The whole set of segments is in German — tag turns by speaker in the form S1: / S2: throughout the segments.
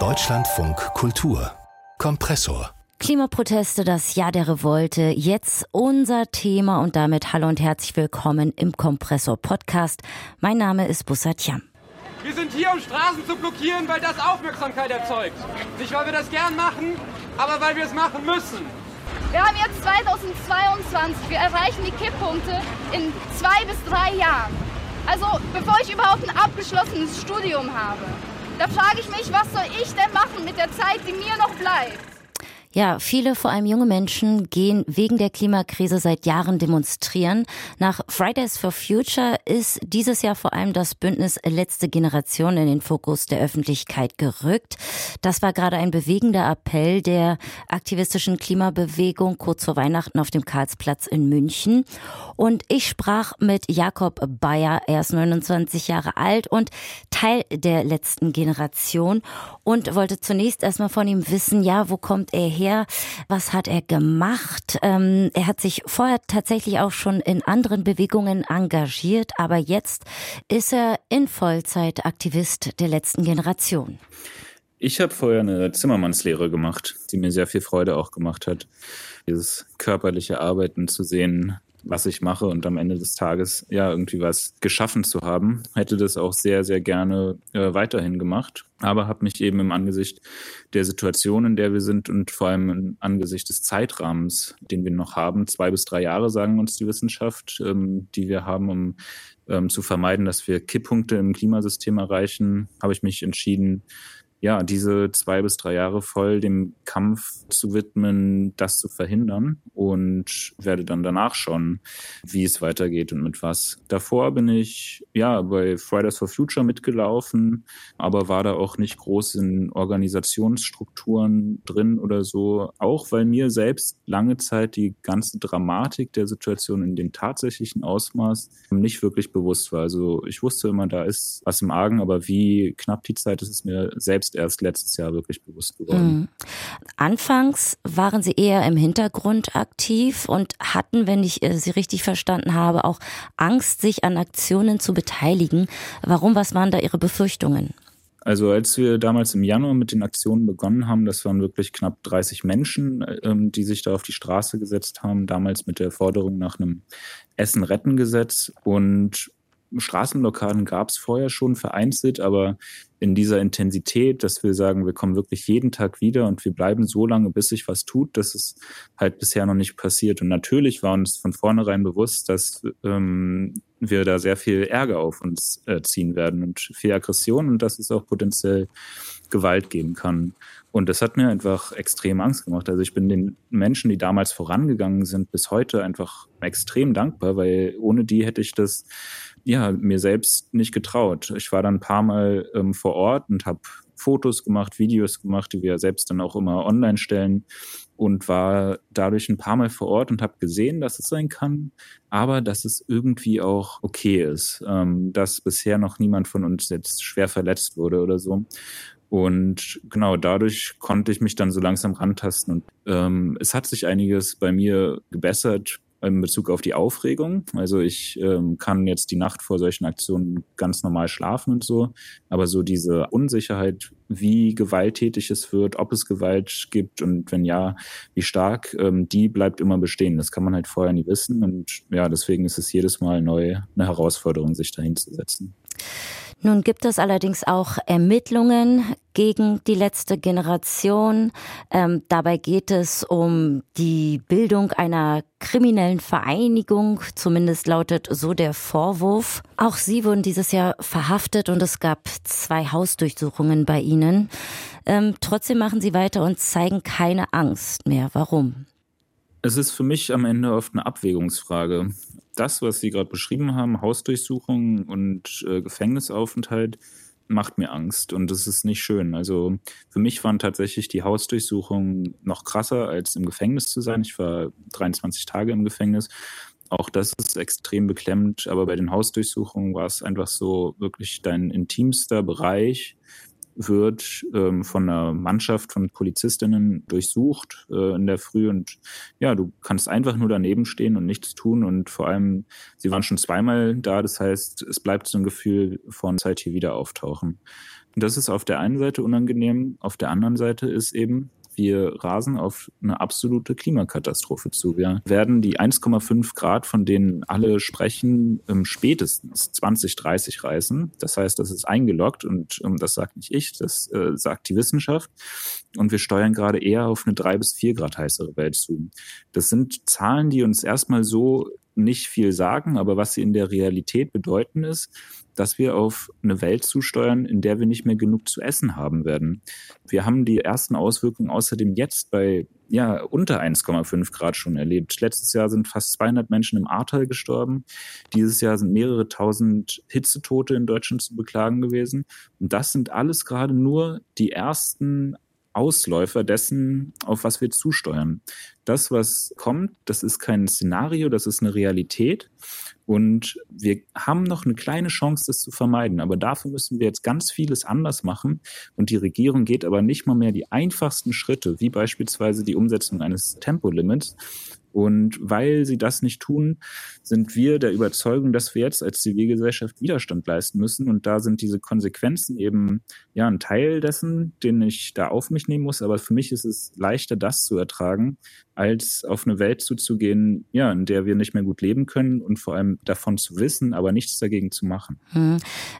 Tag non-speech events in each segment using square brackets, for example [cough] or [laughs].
S1: Deutschlandfunk Kultur Kompressor
S2: Klimaproteste, das Jahr der Revolte, jetzt unser Thema und damit hallo und herzlich willkommen im Kompressor Podcast. Mein Name ist Bussat Jam.
S3: Wir sind hier, um Straßen zu blockieren, weil das Aufmerksamkeit erzeugt. Nicht, weil wir das gern machen, aber weil wir es machen müssen.
S4: Wir haben jetzt 2022. Wir erreichen die Kipppunkte in zwei bis drei Jahren. Also bevor ich überhaupt ein abgeschlossenes Studium habe. Da frage ich mich, was soll ich denn machen mit der Zeit, die mir noch bleibt?
S2: Ja, viele, vor allem junge Menschen, gehen wegen der Klimakrise seit Jahren demonstrieren. Nach Fridays for Future ist dieses Jahr vor allem das Bündnis Letzte Generation in den Fokus der Öffentlichkeit gerückt. Das war gerade ein bewegender Appell der aktivistischen Klimabewegung kurz vor Weihnachten auf dem Karlsplatz in München. Und ich sprach mit Jakob Bayer. Er ist 29 Jahre alt und Teil der letzten Generation und wollte zunächst erstmal von ihm wissen, ja, wo kommt er her? Her? Was hat er gemacht? Ähm, er hat sich vorher tatsächlich auch schon in anderen Bewegungen engagiert, aber jetzt ist er in Vollzeit Aktivist der letzten Generation.
S5: Ich habe vorher eine Zimmermannslehre gemacht, die mir sehr viel Freude auch gemacht hat. Dieses körperliche Arbeiten zu sehen, was ich mache und am Ende des Tages ja irgendwie was geschaffen zu haben. Hätte das auch sehr, sehr gerne äh, weiterhin gemacht, aber habe mich eben im Angesicht der Situation, in der wir sind und vor allem im Angesicht des Zeitrahmens, den wir noch haben, zwei bis drei Jahre sagen uns die Wissenschaft, ähm, die wir haben, um ähm, zu vermeiden, dass wir Kipppunkte im Klimasystem erreichen, habe ich mich entschieden, ja, diese zwei bis drei Jahre voll dem Kampf zu widmen, das zu verhindern und werde dann danach schauen, wie es weitergeht und mit was. Davor bin ich ja bei Fridays for Future mitgelaufen, aber war da auch nicht groß in Organisationsstrukturen drin oder so, auch weil mir selbst lange Zeit die ganze Dramatik der Situation in dem tatsächlichen Ausmaß nicht wirklich bewusst war. Also ich wusste immer, da ist was im Argen, aber wie knapp die Zeit ist, ist mir selbst erst letztes Jahr wirklich bewusst geworden. Mhm.
S2: Anfangs waren Sie eher im Hintergrund aktiv und hatten, wenn ich äh, Sie richtig verstanden habe, auch Angst, sich an Aktionen zu beteiligen. Warum? Was waren da Ihre Befürchtungen?
S5: Also als wir damals im Januar mit den Aktionen begonnen haben, das waren wirklich knapp 30 Menschen, ähm, die sich da auf die Straße gesetzt haben, damals mit der Forderung nach einem Essen-Retten-Gesetz. Und Straßenblockaden gab es vorher schon vereinzelt, aber in dieser Intensität, dass wir sagen, wir kommen wirklich jeden Tag wieder und wir bleiben so lange, bis sich was tut, das ist halt bisher noch nicht passiert. Und natürlich war uns von vornherein bewusst, dass ähm, wir da sehr viel Ärger auf uns äh, ziehen werden und viel Aggression und dass es auch potenziell Gewalt geben kann. Und das hat mir einfach extrem Angst gemacht. Also ich bin den Menschen, die damals vorangegangen sind, bis heute einfach extrem dankbar, weil ohne die hätte ich das ja mir selbst nicht getraut. Ich war dann ein paar Mal ähm, vor Ort und habe Fotos gemacht, Videos gemacht, die wir selbst dann auch immer online stellen und war dadurch ein paar Mal vor Ort und habe gesehen, dass es sein kann, aber dass es irgendwie auch okay ist, ähm, dass bisher noch niemand von uns jetzt schwer verletzt wurde oder so. Und genau dadurch konnte ich mich dann so langsam rantasten. Und ähm, es hat sich einiges bei mir gebessert in Bezug auf die Aufregung. Also ich ähm, kann jetzt die Nacht vor solchen Aktionen ganz normal schlafen und so. Aber so diese Unsicherheit, wie gewalttätig es wird, ob es Gewalt gibt und wenn ja, wie stark, ähm, die bleibt immer bestehen. Das kann man halt vorher nie wissen. Und ja, deswegen ist es jedes Mal neu eine Herausforderung, sich dahin zu setzen.
S2: Nun gibt es allerdings auch Ermittlungen gegen die letzte Generation. Ähm, dabei geht es um die Bildung einer kriminellen Vereinigung, zumindest lautet so der Vorwurf. Auch Sie wurden dieses Jahr verhaftet und es gab zwei Hausdurchsuchungen bei Ihnen. Ähm, trotzdem machen Sie weiter und zeigen keine Angst mehr. Warum?
S5: Es ist für mich am Ende oft eine Abwägungsfrage das, was Sie gerade beschrieben haben, Hausdurchsuchung und äh, Gefängnisaufenthalt, macht mir Angst und das ist nicht schön. Also für mich waren tatsächlich die Hausdurchsuchungen noch krasser, als im Gefängnis zu sein. Ich war 23 Tage im Gefängnis. Auch das ist extrem beklemmend, aber bei den Hausdurchsuchungen war es einfach so wirklich dein intimster Bereich wird ähm, von einer Mannschaft von Polizistinnen durchsucht äh, in der Früh. Und ja, du kannst einfach nur daneben stehen und nichts tun. Und vor allem, sie waren schon zweimal da, das heißt, es bleibt so ein Gefühl von Zeit hier wieder auftauchen. Und das ist auf der einen Seite unangenehm, auf der anderen Seite ist eben, wir rasen auf eine absolute Klimakatastrophe zu. Wir werden die 1,5 Grad, von denen alle sprechen, spätestens 2030 reißen. Das heißt, das ist eingeloggt und das sagt nicht ich, das äh, sagt die Wissenschaft. Und wir steuern gerade eher auf eine drei bis vier Grad heißere Welt zu. Das sind Zahlen, die uns erstmal so nicht viel sagen, aber was sie in der Realität bedeuten ist, dass wir auf eine Welt zusteuern, in der wir nicht mehr genug zu essen haben werden. Wir haben die ersten Auswirkungen außerdem jetzt bei ja, unter 1,5 Grad schon erlebt. Letztes Jahr sind fast 200 Menschen im Ahrtal gestorben. Dieses Jahr sind mehrere tausend Hitzetote in Deutschland zu beklagen gewesen. Und das sind alles gerade nur die ersten Ausläufer dessen, auf was wir zusteuern. Das, was kommt, das ist kein Szenario, das ist eine Realität. Und wir haben noch eine kleine Chance, das zu vermeiden. Aber dafür müssen wir jetzt ganz vieles anders machen. Und die Regierung geht aber nicht mal mehr die einfachsten Schritte, wie beispielsweise die Umsetzung eines Tempolimits, und weil sie das nicht tun, sind wir der Überzeugung, dass wir jetzt als Zivilgesellschaft Widerstand leisten müssen. Und da sind diese Konsequenzen eben ja ein Teil dessen, den ich da auf mich nehmen muss. Aber für mich ist es leichter, das zu ertragen, als auf eine Welt zuzugehen, ja, in der wir nicht mehr gut leben können und vor allem davon zu wissen, aber nichts dagegen zu machen. Hm.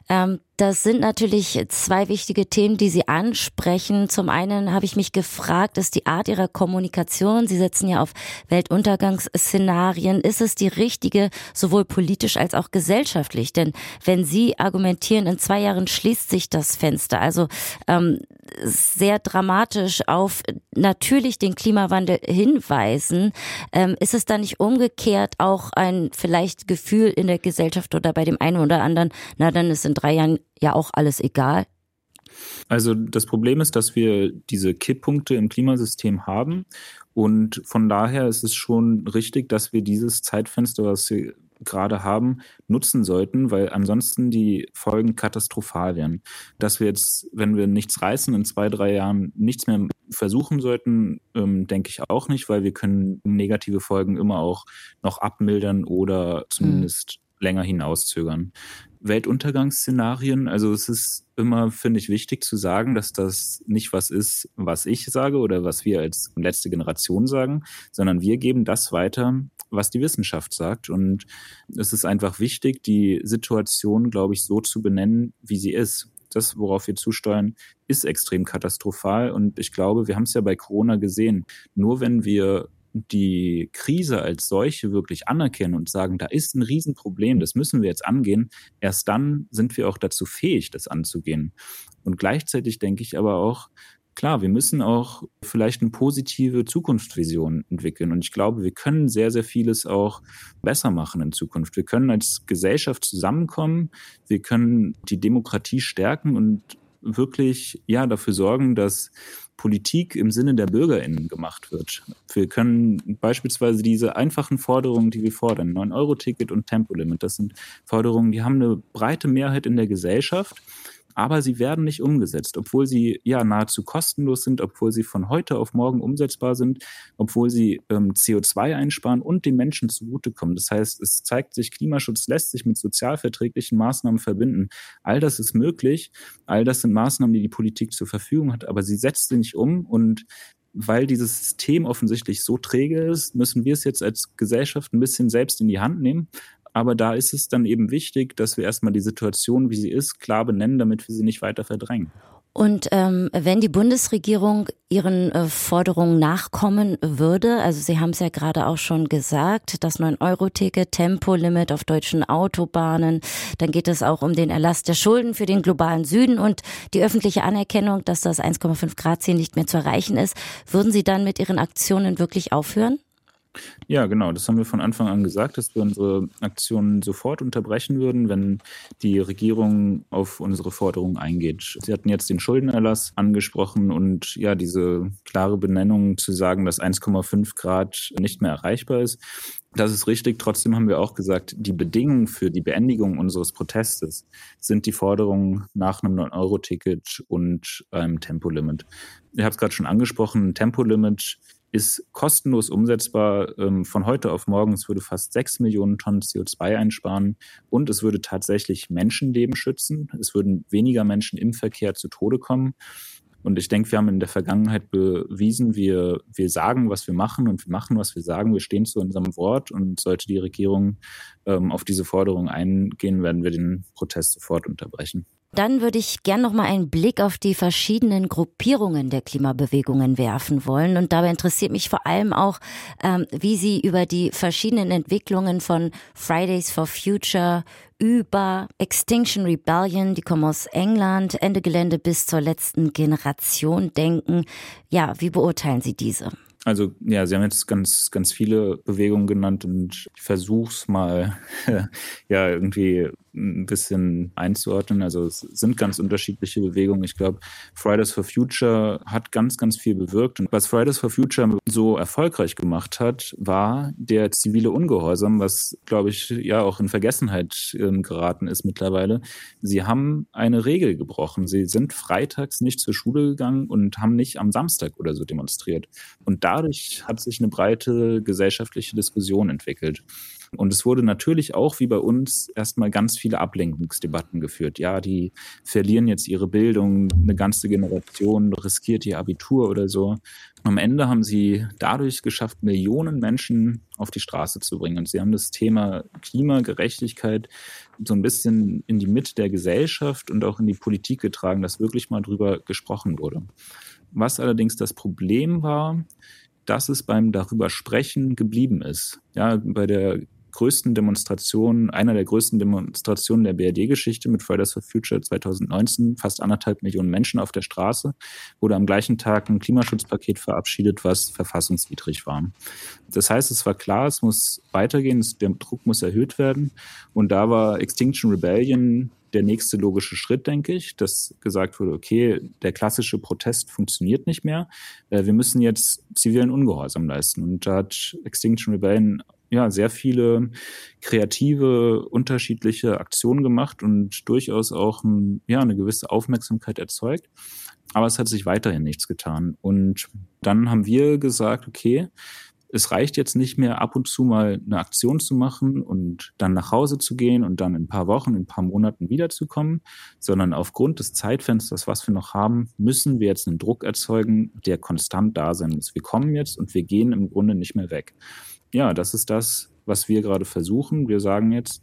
S2: Ähm, das sind natürlich zwei wichtige Themen, die Sie ansprechen. Zum einen habe ich mich gefragt, ist die Art Ihrer Kommunikation, Sie setzen ja auf Weltuntergangsszenarien, ist es die richtige, sowohl politisch als auch gesellschaftlich? Denn wenn Sie argumentieren, in zwei Jahren schließt sich das Fenster, also ähm, sehr dramatisch auf natürlich den Klimawandel hinweisen, ähm, ist es dann nicht umgekehrt auch ein vielleicht Gefühl in der Gesellschaft oder bei dem einen oder anderen, na dann ist in drei Jahren ja auch alles egal?
S5: Also das Problem ist, dass wir diese Kipppunkte im Klimasystem haben und von daher ist es schon richtig, dass wir dieses Zeitfenster, was gerade haben, nutzen sollten, weil ansonsten die Folgen katastrophal wären. Dass wir jetzt, wenn wir nichts reißen, in zwei, drei Jahren nichts mehr versuchen sollten, ähm, denke ich auch nicht, weil wir können negative Folgen immer auch noch abmildern oder zumindest mhm. länger hinauszögern. Weltuntergangsszenarien. Also es ist immer, finde ich, wichtig zu sagen, dass das nicht was ist, was ich sage oder was wir als letzte Generation sagen, sondern wir geben das weiter, was die Wissenschaft sagt. Und es ist einfach wichtig, die Situation, glaube ich, so zu benennen, wie sie ist. Das, worauf wir zusteuern, ist extrem katastrophal. Und ich glaube, wir haben es ja bei Corona gesehen. Nur wenn wir die Krise als solche wirklich anerkennen und sagen, da ist ein Riesenproblem, das müssen wir jetzt angehen, erst dann sind wir auch dazu fähig, das anzugehen. Und gleichzeitig denke ich aber auch, klar, wir müssen auch vielleicht eine positive Zukunftsvision entwickeln. Und ich glaube, wir können sehr, sehr vieles auch besser machen in Zukunft. Wir können als Gesellschaft zusammenkommen, wir können die Demokratie stärken und wirklich ja dafür sorgen, dass Politik im Sinne der BürgerInnen gemacht wird. Wir können beispielsweise diese einfachen Forderungen, die wir fordern, 9-Euro-Ticket und Tempolimit, das sind Forderungen, die haben eine breite Mehrheit in der Gesellschaft aber sie werden nicht umgesetzt, obwohl sie ja nahezu kostenlos sind, obwohl sie von heute auf morgen umsetzbar sind, obwohl sie ähm, CO2 einsparen und den Menschen zugutekommen. Das heißt, es zeigt sich, Klimaschutz lässt sich mit sozialverträglichen Maßnahmen verbinden. All das ist möglich, all das sind Maßnahmen, die die Politik zur Verfügung hat, aber sie setzt sie nicht um und weil dieses System offensichtlich so träge ist, müssen wir es jetzt als Gesellschaft ein bisschen selbst in die Hand nehmen. Aber da ist es dann eben wichtig, dass wir erstmal die Situation, wie sie ist, klar benennen, damit wir sie nicht weiter verdrängen.
S2: Und ähm, wenn die Bundesregierung ihren äh, Forderungen nachkommen würde, also Sie haben es ja gerade auch schon gesagt, das 9-Euro-Ticket, Tempolimit auf deutschen Autobahnen, dann geht es auch um den Erlass der Schulden für den globalen Süden und die öffentliche Anerkennung, dass das 1,5 Grad Ziel nicht mehr zu erreichen ist. Würden Sie dann mit Ihren Aktionen wirklich aufhören?
S5: Ja, genau. Das haben wir von Anfang an gesagt, dass wir unsere Aktionen sofort unterbrechen würden, wenn die Regierung auf unsere Forderungen eingeht. Sie hatten jetzt den Schuldenerlass angesprochen und ja, diese klare Benennung zu sagen, dass 1,5 Grad nicht mehr erreichbar ist. Das ist richtig. Trotzdem haben wir auch gesagt, die Bedingungen für die Beendigung unseres Protestes sind die Forderungen nach einem 9-Euro-Ticket und einem Tempolimit. Ich habe es gerade schon angesprochen, ein Tempolimit ist kostenlos umsetzbar ähm, von heute auf morgen. Es würde fast sechs Millionen Tonnen CO2 einsparen und es würde tatsächlich Menschenleben schützen. Es würden weniger Menschen im Verkehr zu Tode kommen. Und ich denke, wir haben in der Vergangenheit bewiesen, wir, wir sagen, was wir machen und wir machen, was wir sagen. Wir stehen zu unserem Wort und sollte die Regierung ähm, auf diese Forderung eingehen, werden wir den Protest sofort unterbrechen.
S2: Dann würde ich gern noch mal einen Blick auf die verschiedenen Gruppierungen der Klimabewegungen werfen wollen. Und dabei interessiert mich vor allem auch, ähm, wie Sie über die verschiedenen Entwicklungen von Fridays for Future über Extinction Rebellion, die kommen aus England, Ende Gelände bis zur letzten Generation denken. Ja, wie beurteilen Sie diese?
S5: Also ja, Sie haben jetzt ganz, ganz viele Bewegungen genannt und ich versuche es mal [laughs] ja irgendwie ein bisschen einzuordnen. Also es sind ganz unterschiedliche Bewegungen. Ich glaube, Fridays for Future hat ganz, ganz viel bewirkt. Und was Fridays for Future so erfolgreich gemacht hat, war der zivile Ungehorsam, was, glaube ich, ja auch in Vergessenheit äh, geraten ist mittlerweile. Sie haben eine Regel gebrochen. Sie sind freitags nicht zur Schule gegangen und haben nicht am Samstag oder so demonstriert. Und dadurch hat sich eine breite gesellschaftliche Diskussion entwickelt. Und es wurde natürlich auch wie bei uns erstmal ganz viele Ablenkungsdebatten geführt. Ja, die verlieren jetzt ihre Bildung, eine ganze Generation riskiert ihr Abitur oder so. Am Ende haben sie dadurch geschafft, Millionen Menschen auf die Straße zu bringen. Und sie haben das Thema Klimagerechtigkeit so ein bisschen in die Mitte der Gesellschaft und auch in die Politik getragen, dass wirklich mal drüber gesprochen wurde. Was allerdings das Problem war, dass es beim darüber sprechen geblieben ist. Ja, bei der größten Demonstrationen, einer der größten Demonstrationen der BRD-Geschichte mit Fridays for Future 2019, fast anderthalb Millionen Menschen auf der Straße, wurde am gleichen Tag ein Klimaschutzpaket verabschiedet, was verfassungswidrig war. Das heißt, es war klar, es muss weitergehen, der Druck muss erhöht werden. Und da war Extinction Rebellion der nächste logische Schritt, denke ich, dass gesagt wurde, okay, der klassische Protest funktioniert nicht mehr. Äh, wir müssen jetzt zivilen Ungehorsam leisten. Und da hat Extinction Rebellion ja, sehr viele kreative, unterschiedliche Aktionen gemacht und durchaus auch ein, ja, eine gewisse Aufmerksamkeit erzeugt. Aber es hat sich weiterhin nichts getan. Und dann haben wir gesagt, okay, es reicht jetzt nicht mehr ab und zu mal eine Aktion zu machen und dann nach Hause zu gehen und dann in ein paar Wochen, in ein paar Monaten wiederzukommen, sondern aufgrund des Zeitfensters, was wir noch haben, müssen wir jetzt einen Druck erzeugen, der konstant da sein muss. Wir kommen jetzt und wir gehen im Grunde nicht mehr weg ja, das ist das, was wir gerade versuchen. Wir sagen jetzt,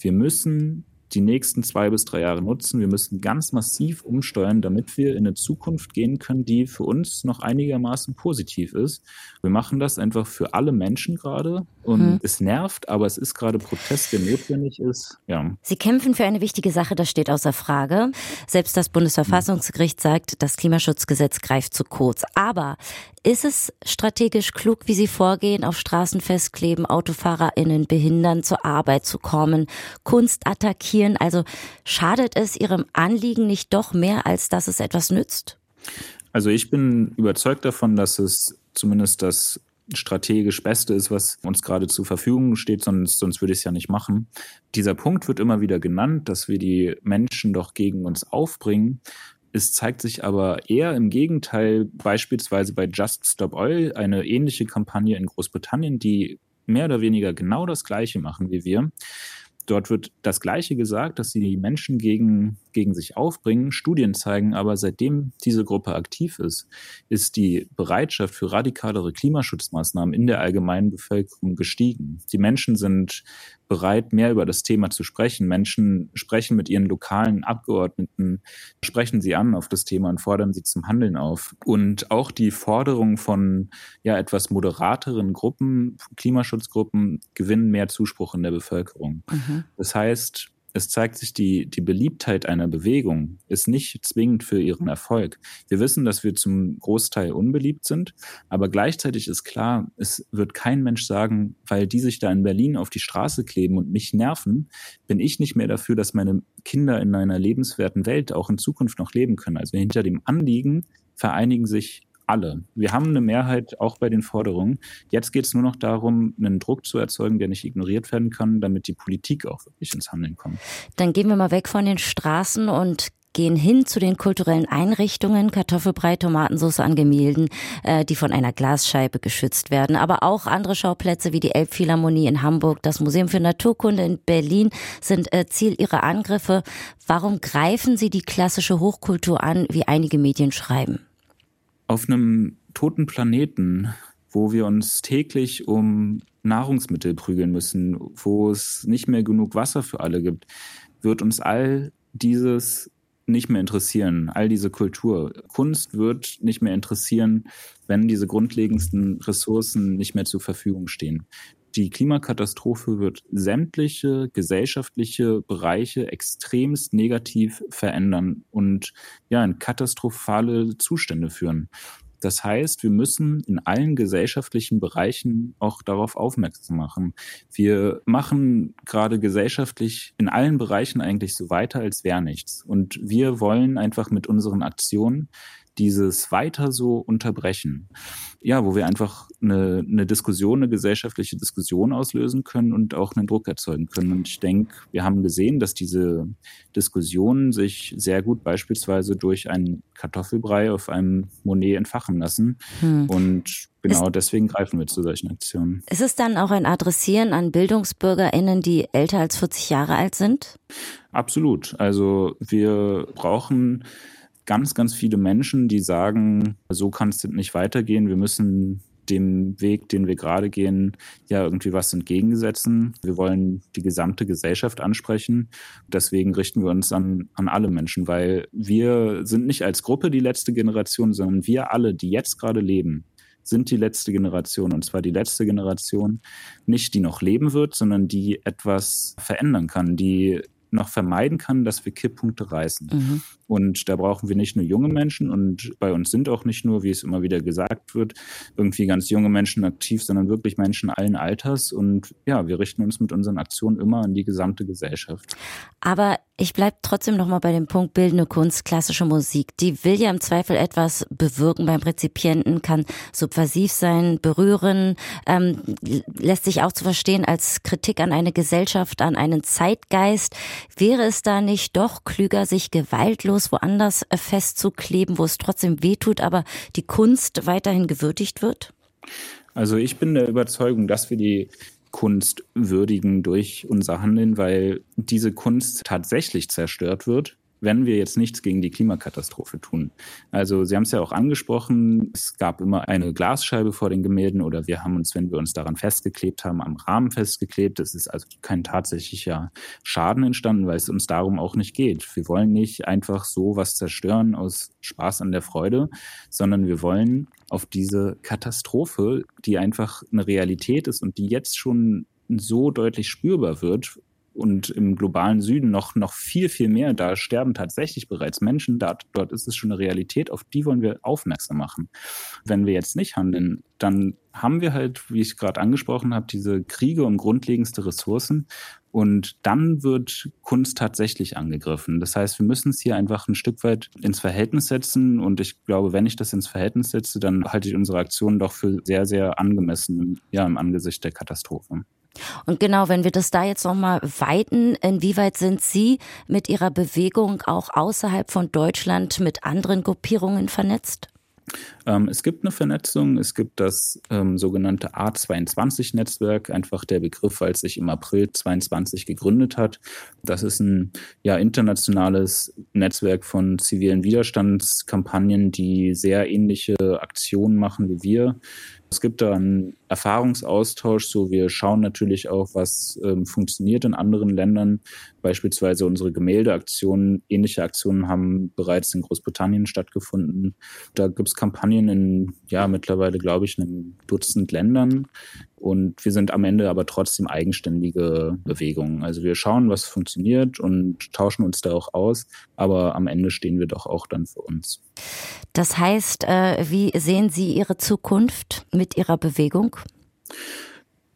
S5: wir müssen die nächsten zwei bis drei Jahre nutzen. Wir müssen ganz massiv umsteuern, damit wir in eine Zukunft gehen können, die für uns noch einigermaßen positiv ist. Wir machen das einfach für alle Menschen gerade und hm. es nervt, aber es ist gerade Protest, der notwendig ist. Ja.
S2: Sie kämpfen für eine wichtige Sache, das steht außer Frage. Selbst das Bundesverfassungsgericht sagt, das Klimaschutzgesetz greift zu kurz. Aber ist es strategisch klug, wie Sie vorgehen, auf Straßen festkleben, AutofahrerInnen behindern, zur Arbeit zu kommen, Kunst attackieren? Also schadet es Ihrem Anliegen nicht doch mehr, als dass es etwas nützt?
S5: Also ich bin überzeugt davon, dass es zumindest das strategisch Beste ist, was uns gerade zur Verfügung steht, sonst, sonst würde ich es ja nicht machen. Dieser Punkt wird immer wieder genannt, dass wir die Menschen doch gegen uns aufbringen. Es zeigt sich aber eher im Gegenteil, beispielsweise bei Just Stop Oil, eine ähnliche Kampagne in Großbritannien, die mehr oder weniger genau das Gleiche machen wie wir. Dort wird das Gleiche gesagt, dass sie die Menschen gegen, gegen sich aufbringen. Studien zeigen aber, seitdem diese Gruppe aktiv ist, ist die Bereitschaft für radikalere Klimaschutzmaßnahmen in der allgemeinen Bevölkerung gestiegen. Die Menschen sind bereit, mehr über das Thema zu sprechen. Menschen sprechen mit ihren lokalen Abgeordneten, sprechen sie an auf das Thema und fordern sie zum Handeln auf. Und auch die Forderung von ja etwas moderateren Gruppen, Klimaschutzgruppen, gewinnen mehr Zuspruch in der Bevölkerung. Mhm. Das heißt, es zeigt sich, die, die Beliebtheit einer Bewegung ist nicht zwingend für ihren Erfolg. Wir wissen, dass wir zum Großteil unbeliebt sind, aber gleichzeitig ist klar, es wird kein Mensch sagen, weil die sich da in Berlin auf die Straße kleben und mich nerven, bin ich nicht mehr dafür, dass meine Kinder in einer lebenswerten Welt auch in Zukunft noch leben können. Also hinter dem Anliegen vereinigen sich alle. Wir haben eine Mehrheit auch bei den Forderungen. Jetzt geht es nur noch darum, einen Druck zu erzeugen, der nicht ignoriert werden kann, damit die Politik auch wirklich ins Handeln kommt.
S2: Dann gehen wir mal weg von den Straßen und gehen hin zu den kulturellen Einrichtungen, Kartoffelbrei, Tomatensauce an Gemälden, äh, die von einer Glasscheibe geschützt werden. Aber auch andere Schauplätze wie die Elbphilharmonie in Hamburg, das Museum für Naturkunde in Berlin sind äh, Ziel ihrer Angriffe. Warum greifen Sie die klassische Hochkultur an, wie einige Medien schreiben?
S5: Auf einem toten Planeten, wo wir uns täglich um Nahrungsmittel prügeln müssen, wo es nicht mehr genug Wasser für alle gibt, wird uns all dieses nicht mehr interessieren, all diese Kultur. Kunst wird nicht mehr interessieren, wenn diese grundlegendsten Ressourcen nicht mehr zur Verfügung stehen. Die Klimakatastrophe wird sämtliche gesellschaftliche Bereiche extremst negativ verändern und ja, in katastrophale Zustände führen. Das heißt, wir müssen in allen gesellschaftlichen Bereichen auch darauf aufmerksam machen. Wir machen gerade gesellschaftlich in allen Bereichen eigentlich so weiter, als wäre nichts. Und wir wollen einfach mit unseren Aktionen dieses weiter so unterbrechen. Ja, wo wir einfach eine, eine Diskussion, eine gesellschaftliche Diskussion auslösen können und auch einen Druck erzeugen können. Und ich denke, wir haben gesehen, dass diese Diskussionen sich sehr gut beispielsweise durch einen Kartoffelbrei auf einem Monet entfachen lassen. Hm. Und genau ist, deswegen greifen wir zu solchen Aktionen.
S2: Ist es dann auch ein Adressieren an BildungsbürgerInnen, die älter als 40 Jahre alt sind?
S5: Absolut. Also wir brauchen ganz, ganz viele Menschen, die sagen, so kann es nicht weitergehen. Wir müssen dem Weg, den wir gerade gehen, ja irgendwie was entgegensetzen. Wir wollen die gesamte Gesellschaft ansprechen. Deswegen richten wir uns an, an alle Menschen, weil wir sind nicht als Gruppe die letzte Generation, sondern wir alle, die jetzt gerade leben, sind die letzte Generation. Und zwar die letzte Generation, nicht die noch leben wird, sondern die etwas verändern kann, die noch vermeiden kann, dass wir Kipppunkte reißen. Mhm. Und da brauchen wir nicht nur junge Menschen und bei uns sind auch nicht nur, wie es immer wieder gesagt wird, irgendwie ganz junge Menschen aktiv, sondern wirklich Menschen allen Alters. Und ja, wir richten uns mit unseren Aktionen immer an die gesamte Gesellschaft.
S2: Aber ich bleibe trotzdem nochmal bei dem Punkt bildende Kunst, klassische Musik. Die will ja im Zweifel etwas bewirken beim Rezipienten, kann subversiv sein, berühren, ähm, lässt sich auch zu verstehen als Kritik an eine Gesellschaft, an einen Zeitgeist. Wäre es da nicht doch klüger, sich gewaltlos woanders festzukleben, wo es trotzdem wehtut, aber die Kunst weiterhin gewürdigt wird?
S5: Also ich bin der Überzeugung, dass wir die Kunst würdigen durch unser Handeln, weil diese Kunst tatsächlich zerstört wird wenn wir jetzt nichts gegen die Klimakatastrophe tun. Also Sie haben es ja auch angesprochen, es gab immer eine Glasscheibe vor den Gemälden oder wir haben uns, wenn wir uns daran festgeklebt haben, am Rahmen festgeklebt. Es ist also kein tatsächlicher Schaden entstanden, weil es uns darum auch nicht geht. Wir wollen nicht einfach so was zerstören aus Spaß an der Freude, sondern wir wollen auf diese Katastrophe, die einfach eine Realität ist und die jetzt schon so deutlich spürbar wird, und im globalen Süden noch, noch viel, viel mehr. Da sterben tatsächlich bereits Menschen. Dort, dort ist es schon eine Realität, auf die wollen wir aufmerksam machen. Wenn wir jetzt nicht handeln, dann haben wir halt, wie ich gerade angesprochen habe, diese Kriege um grundlegendste Ressourcen. Und dann wird Kunst tatsächlich angegriffen. Das heißt, wir müssen es hier einfach ein Stück weit ins Verhältnis setzen. Und ich glaube, wenn ich das ins Verhältnis setze, dann halte ich unsere Aktionen doch für sehr, sehr angemessen, ja, im Angesicht der Katastrophe.
S2: Und genau, wenn wir das da jetzt nochmal weiten, inwieweit sind Sie mit Ihrer Bewegung auch außerhalb von Deutschland mit anderen Gruppierungen vernetzt?
S5: Ähm, es gibt eine Vernetzung, es gibt das ähm, sogenannte A22-Netzwerk, einfach der Begriff, weil es sich im April 22 gegründet hat. Das ist ein ja, internationales Netzwerk von zivilen Widerstandskampagnen, die sehr ähnliche Aktionen machen wie wir. Es gibt da einen Erfahrungsaustausch, so wir schauen natürlich auch, was ähm, funktioniert in anderen Ländern. Beispielsweise unsere Gemäldeaktionen, ähnliche Aktionen haben bereits in Großbritannien stattgefunden. Da gibt es Kampagnen in, ja, mittlerweile, glaube ich, einem Dutzend Ländern. Und wir sind am Ende aber trotzdem eigenständige Bewegungen. Also wir schauen, was funktioniert und tauschen uns da auch aus. Aber am Ende stehen wir doch auch dann für uns.
S2: Das heißt, äh, wie sehen Sie Ihre Zukunft mit Ihrer Bewegung?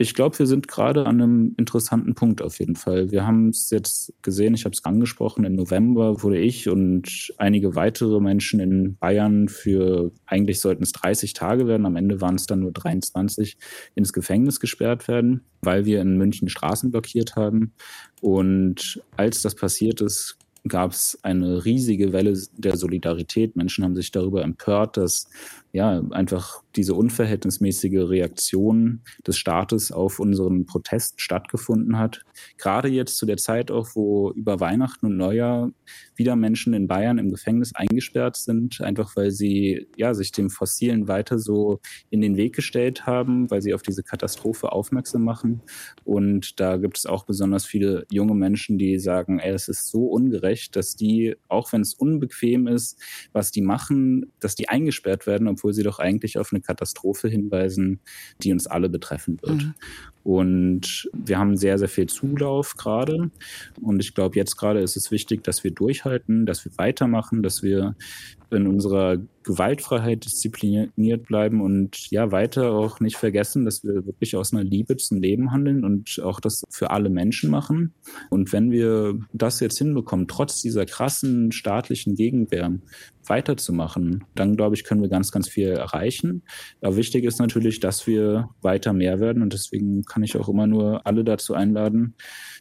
S5: Ich glaube, wir sind gerade an einem interessanten Punkt auf jeden Fall. Wir haben es jetzt gesehen, ich habe es angesprochen, im November wurde ich und einige weitere Menschen in Bayern für, eigentlich sollten es 30 Tage werden, am Ende waren es dann nur 23, ins Gefängnis gesperrt werden, weil wir in München Straßen blockiert haben. Und als das passiert ist, gab es eine riesige Welle der Solidarität. Menschen haben sich darüber empört, dass ja, einfach diese unverhältnismäßige Reaktion des Staates auf unseren Protest stattgefunden hat. Gerade jetzt zu der Zeit auch, wo über Weihnachten und Neujahr wieder Menschen in Bayern im Gefängnis eingesperrt sind, einfach weil sie ja sich dem Fossilen weiter so in den Weg gestellt haben, weil sie auf diese Katastrophe aufmerksam machen. Und da gibt es auch besonders viele junge Menschen, die sagen, ey, es ist so ungerecht, dass die, auch wenn es unbequem ist, was die machen, dass die eingesperrt werden, obwohl sie doch eigentlich auf eine Katastrophe hinweisen, die uns alle betreffen wird. Mhm. Und wir haben sehr, sehr viel Zulauf gerade. Und ich glaube, jetzt gerade ist es wichtig, dass wir durchhalten, dass wir weitermachen, dass wir in unserer Gewaltfreiheit diszipliniert bleiben und ja, weiter auch nicht vergessen, dass wir wirklich aus einer Liebe zum Leben handeln und auch das für alle Menschen machen. Und wenn wir das jetzt hinbekommen, trotz dieser krassen staatlichen Gegenwehr weiterzumachen, dann glaube ich, können wir ganz, ganz viel erreichen. Aber wichtig ist natürlich, dass wir weiter mehr werden und deswegen kann ich auch immer nur alle dazu einladen,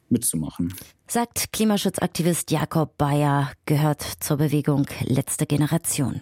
S5: mitzumachen.
S2: Sagt Klimaschutzaktivist Jakob Bayer, gehört zur Bewegung Letzte Generation.